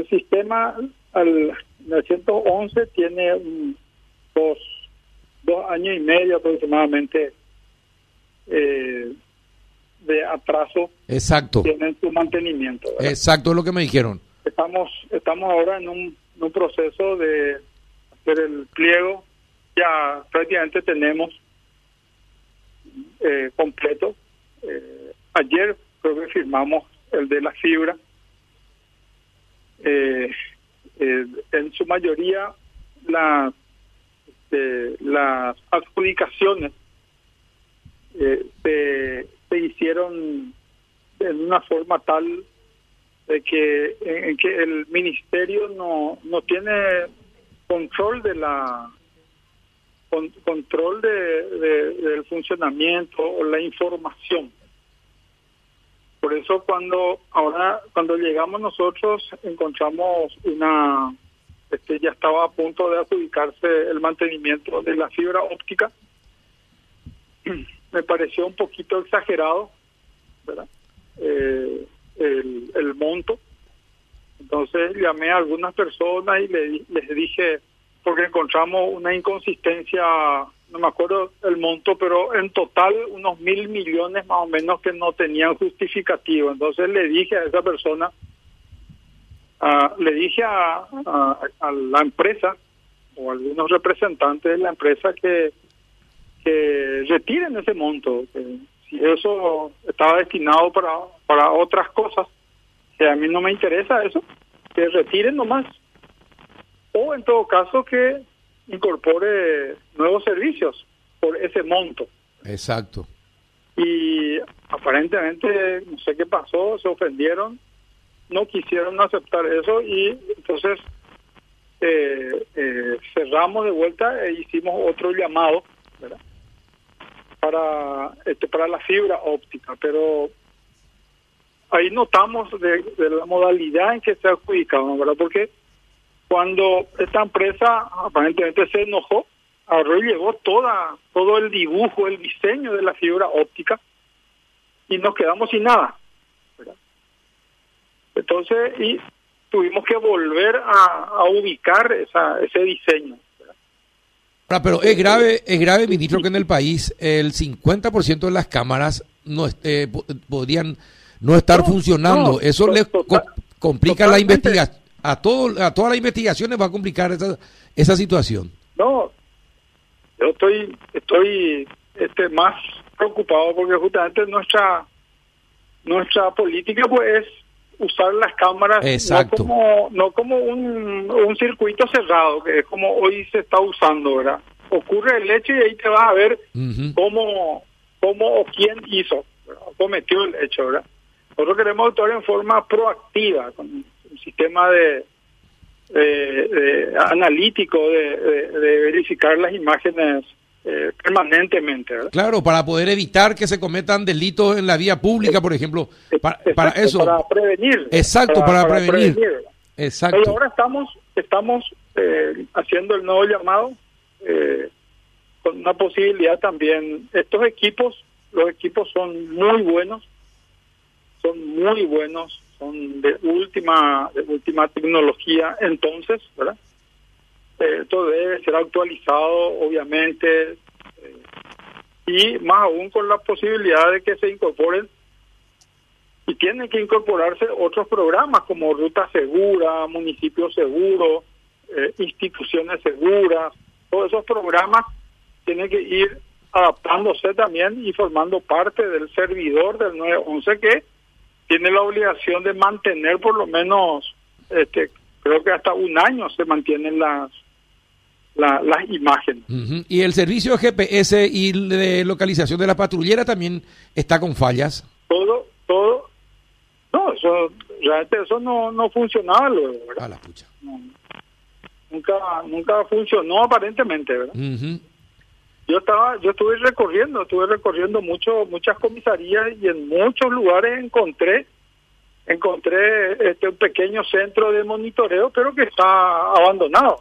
el sistema al el 111 tiene dos, dos años y medio aproximadamente eh, de atraso Exacto. tienen su mantenimiento. ¿verdad? Exacto, es lo que me dijeron. Estamos estamos ahora en un, en un proceso de hacer el pliego. Ya prácticamente tenemos eh, completo. Eh, ayer creo que firmamos el de la fibra. Eh, eh, en su mayoría las eh, las adjudicaciones eh, se, se hicieron en una forma tal de que en, que el ministerio no no tiene control de la con- control de, de- del funcionamiento o la información por eso cuando ahora cuando llegamos nosotros encontramos una este ya estaba a punto de adjudicarse el mantenimiento de la fibra óptica me pareció un poquito exagerado ¿verdad? Eh, el, el monto entonces llamé a algunas personas y le, les dije porque encontramos una inconsistencia no me acuerdo el monto pero en total unos mil millones más o menos que no tenían justificativo. Entonces le dije a esa persona ah, le dije a, a, a la empresa o a algunos representantes de la empresa que que retiren ese monto que si eso estaba destinado para para otras cosas que a mí no me interesa eso que retiren nomás. O en todo caso que incorpore nuevos servicios por ese monto Exacto. y aparentemente no sé qué pasó se ofendieron no quisieron aceptar eso y entonces eh, eh, cerramos de vuelta e hicimos otro llamado ¿verdad? para este para la fibra óptica pero ahí notamos de, de la modalidad en que se adjudicaban verdad porque cuando esta empresa aparentemente se enojó llevó toda todo el dibujo el diseño de la fibra óptica y nos quedamos sin nada ¿verdad? entonces y tuvimos que volver a, a ubicar esa, ese diseño Ahora, pero es grave, es grave, ministro, que en el país el 50% de las cámaras no eh, po- podrían no estar No, funcionando. no, Eso le co- complica la investigación. A, todo, a todas las investigaciones va a complicar esa, esa situación. No, yo estoy estoy este más preocupado porque justamente nuestra nuestra política pues es usar las cámaras Exacto. no como no como un, un circuito cerrado que es como hoy se está usando, ¿verdad? Ocurre el hecho y ahí te vas a ver cómo cómo o quién hizo, ¿verdad? cometió el hecho, ¿verdad? Nosotros queremos actuar en forma proactiva con sistema de de- de analítico de, verificar las imágenes eh, permanentemente. ¿verdad? Claro, para poder evitar que se cometan delitos en la vía pública, por ejemplo. Para, eso. Para prevenir. Exacto, para prevenir. Y Exacto. ahora estamos estamos eh, haciendo el nuevo llamado eh, con una posibilidad también. Estos equipos, los equipos son muy buenos, son muy buenos, son de última de última tecnología. Entonces, ¿verdad? Eh, esto debe ser actualizado, obviamente, eh, y más aún con la posibilidad de que se incorporen y tienen que incorporarse otros programas como Ruta Segura, Municipio Seguro, eh, Instituciones Seguras, todos esos programas tienen que ir adaptándose también y formando parte del servidor del 911 que tiene la obligación de mantener por lo menos, este, creo que hasta un año se mantienen las la- las imágenes. Y el servicio GPS y de localización de la patrullera también está con fallas. Todo, todo, no, eso, realmente eso no, no funcionaba luego, ¿verdad? A la pucha. No, nunca nunca funcionó aparentemente verdad Ujú. Yo estaba yo estuve recorriendo estuve recorriendo mucho muchas comisarías y en muchos lugares encontré encontré este un pequeño centro de monitoreo pero que está abandonado